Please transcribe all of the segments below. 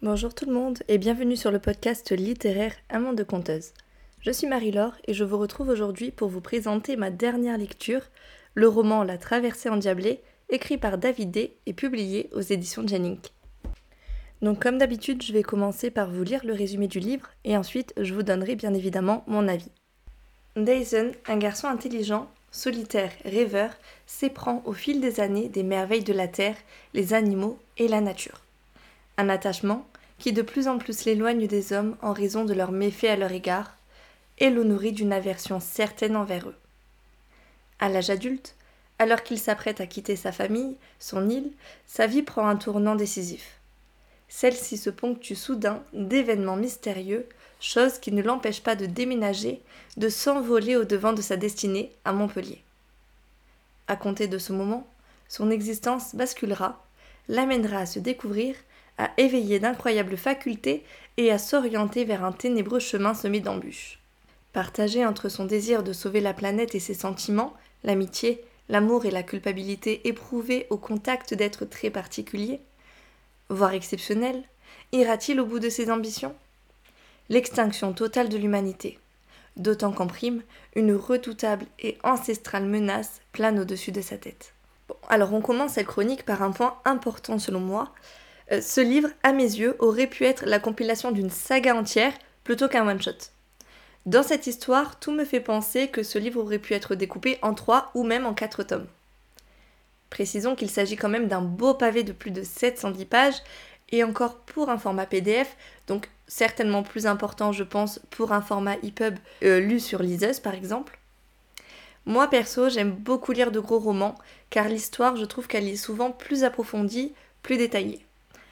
Bonjour tout le monde et bienvenue sur le podcast littéraire Amant de Conteuse. Je suis Marie-Laure et je vous retrouve aujourd'hui pour vous présenter ma dernière lecture, le roman La traversée endiablée, écrit par David D et publié aux éditions Jennings. Donc comme d'habitude, je vais commencer par vous lire le résumé du livre et ensuite je vous donnerai bien évidemment mon avis. Dyson, un garçon intelligent, solitaire, rêveur, s'éprend au fil des années des merveilles de la terre, les animaux et la nature un attachement qui de plus en plus l'éloigne des hommes en raison de leurs méfaits à leur égard, et le nourrit d'une aversion certaine envers eux. À l'âge adulte, alors qu'il s'apprête à quitter sa famille, son île, sa vie prend un tournant décisif. Celle-ci se ponctue soudain d'événements mystérieux, chose qui ne l'empêche pas de déménager, de s'envoler au devant de sa destinée à Montpellier. À compter de ce moment, son existence basculera, l'amènera à se découvrir à éveiller d'incroyables facultés et à s'orienter vers un ténébreux chemin semé d'embûches. Partagé entre son désir de sauver la planète et ses sentiments, l'amitié, l'amour et la culpabilité éprouvés au contact d'êtres très particuliers, voire exceptionnels, ira-t-il au bout de ses ambitions? L'extinction totale de l'humanité. D'autant qu'en prime, une redoutable et ancestrale menace plane au-dessus de sa tête. alors on commence cette chronique par un point important selon moi, euh, ce livre, à mes yeux, aurait pu être la compilation d'une saga entière plutôt qu'un one-shot. Dans cette histoire, tout me fait penser que ce livre aurait pu être découpé en trois ou même en quatre tomes. Précisons qu'il s'agit quand même d'un beau pavé de plus de 710 pages et encore pour un format PDF, donc certainement plus important je pense pour un format EPUB euh, lu sur liseuse par exemple. Moi perso j'aime beaucoup lire de gros romans car l'histoire je trouve qu'elle est souvent plus approfondie, plus détaillée.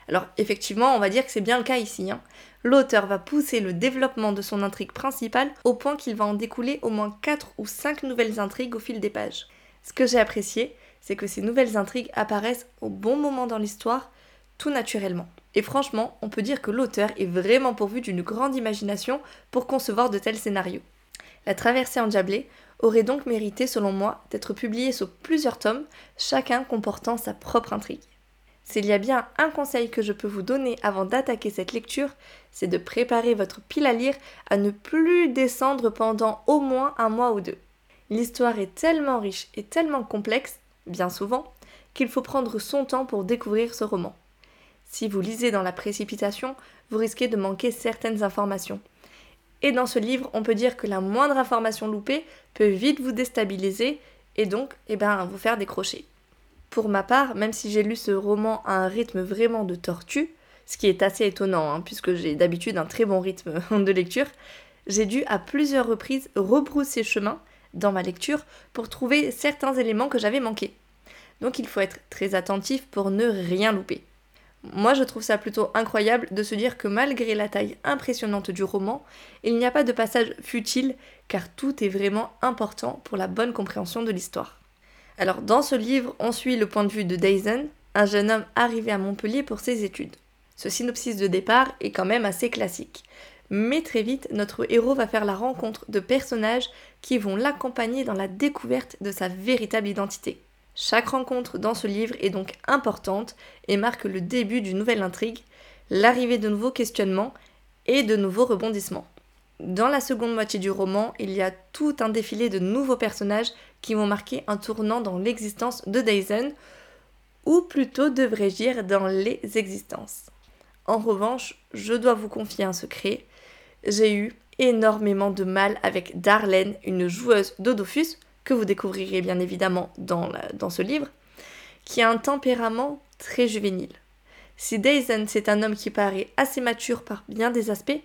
Alors effectivement, on va dire que c'est bien le cas ici. Hein. L'auteur va pousser le développement de son intrigue principale au point qu'il va en découler au moins 4 ou 5 nouvelles intrigues au fil des pages. Ce que j'ai apprécié, c'est que ces nouvelles intrigues apparaissent au bon moment dans l'histoire, tout naturellement. Et franchement, on peut dire que l'auteur est vraiment pourvu d'une grande imagination pour concevoir de tels scénarios. La traversée endiablée aurait donc mérité, selon moi, d'être publiée sous plusieurs tomes, chacun comportant sa propre intrigue. S'il y a bien un conseil que je peux vous donner avant d'attaquer cette lecture, c'est de préparer votre pile à lire à ne plus descendre pendant au moins un mois ou deux. L'histoire est tellement riche et tellement complexe, bien souvent, qu'il faut prendre son temps pour découvrir ce roman. Si vous lisez dans la précipitation, vous risquez de manquer certaines informations. Et dans ce livre, on peut dire que la moindre information loupée peut vite vous déstabiliser et donc eh ben, vous faire décrocher. Pour ma part, même si j'ai lu ce roman à un rythme vraiment de tortue, ce qui est assez étonnant hein, puisque j'ai d'habitude un très bon rythme de lecture, j'ai dû à plusieurs reprises rebrousser chemin dans ma lecture pour trouver certains éléments que j'avais manqués. Donc il faut être très attentif pour ne rien louper. Moi je trouve ça plutôt incroyable de se dire que malgré la taille impressionnante du roman, il n'y a pas de passage futile car tout est vraiment important pour la bonne compréhension de l'histoire. Alors dans ce livre, on suit le point de vue de Dyson, un jeune homme arrivé à Montpellier pour ses études. Ce synopsis de départ est quand même assez classique. Mais très vite, notre héros va faire la rencontre de personnages qui vont l'accompagner dans la découverte de sa véritable identité. Chaque rencontre dans ce livre est donc importante et marque le début d'une nouvelle intrigue, l'arrivée de nouveaux questionnements et de nouveaux rebondissements. Dans la seconde moitié du roman, il y a tout un défilé de nouveaux personnages qui vont marquer un tournant dans l'existence de Dyson, ou plutôt devrais-je dire dans les existences. En revanche, je dois vous confier un secret, j'ai eu énormément de mal avec Darlene, une joueuse d'Odofus, que vous découvrirez bien évidemment dans, ce livre, qui a un tempérament très juvénile. Si Dyson c'est un homme qui paraît assez mature par bien des aspects,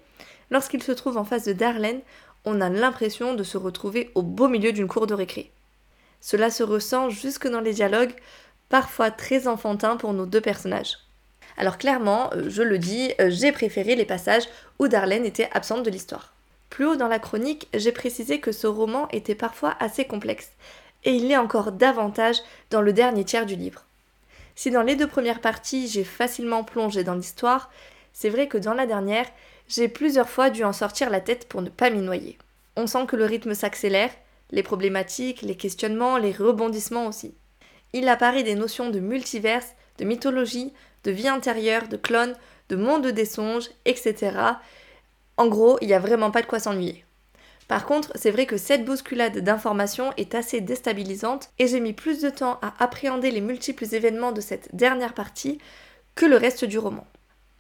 lorsqu'il se trouve en face de Darlene, on a l'impression de se retrouver au beau milieu d'une cour de récré. Cela se ressent jusque dans les dialogues, parfois très enfantins pour nos deux personnages. Alors clairement, euh, je le dis, euh, j'ai préféré les passages où Darlene était absente de l'histoire. Plus haut dans la chronique, j'ai précisé que ce roman était parfois assez complexe, et il l'est encore davantage dans le dernier tiers du livre. Si dans les deux premières parties j'ai facilement plongé dans l'histoire, c'est vrai que dans la dernière, j'ai plusieurs fois dû en sortir la tête pour ne pas m'y noyer. On sent que le rythme s'accélère, les problématiques, les questionnements, les rebondissements aussi. Il apparaît des notions de multiverse, de mythologie, de vie intérieure, de clones, de monde des songes, etc. En gros, il n'y a vraiment pas de quoi s'ennuyer. Par contre, c'est vrai que cette bousculade d'informations est assez déstabilisante et j'ai mis plus de temps à appréhender les multiples événements de cette dernière partie que le reste du roman.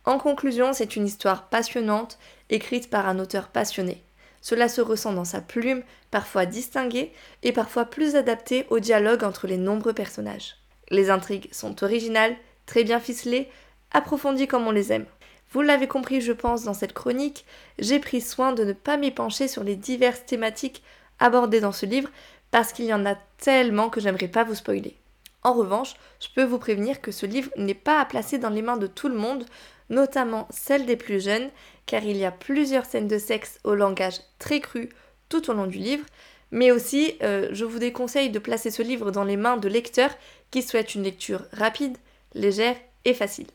En conclusion, c'est une histoire passionnante, écrite par un auteur passionné. Cela se ressent dans sa plume, parfois distinguée et parfois plus adaptée au dialogue entre les nombreux personnages. Les intrigues sont originales, très bien ficelées, approfondies comme on les aime. Vous l'avez compris, je pense, dans cette chronique, j'ai pris soin de ne pas m'épancher sur les diverses thématiques abordées dans ce livre parce qu'il y en a tellement que j'aimerais pas vous spoiler. En revanche, je peux vous prévenir que ce livre n'est pas à placer dans les mains de tout le monde, notamment celles des plus jeunes, car il y a plusieurs scènes de sexe au langage très cru tout au long du livre, mais aussi euh, je vous déconseille de placer ce livre dans les mains de lecteurs qui souhaitent une lecture rapide, légère et facile.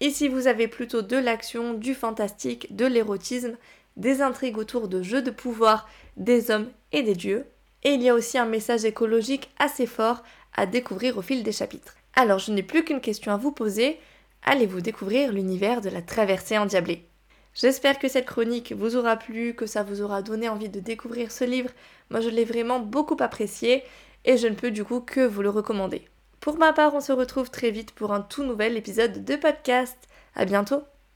Et si vous avez plutôt de l'action, du fantastique, de l'érotisme, des intrigues autour de jeux de pouvoir, des hommes et des dieux, et il y a aussi un message écologique assez fort à découvrir au fil des chapitres. Alors je n'ai plus qu'une question à vous poser, allez-vous découvrir l'univers de la traversée endiablée J'espère que cette chronique vous aura plu, que ça vous aura donné envie de découvrir ce livre. Moi je l'ai vraiment beaucoup apprécié et je ne peux du coup que vous le recommander. Pour ma part, on se retrouve très vite pour un tout nouvel épisode de podcast. À bientôt!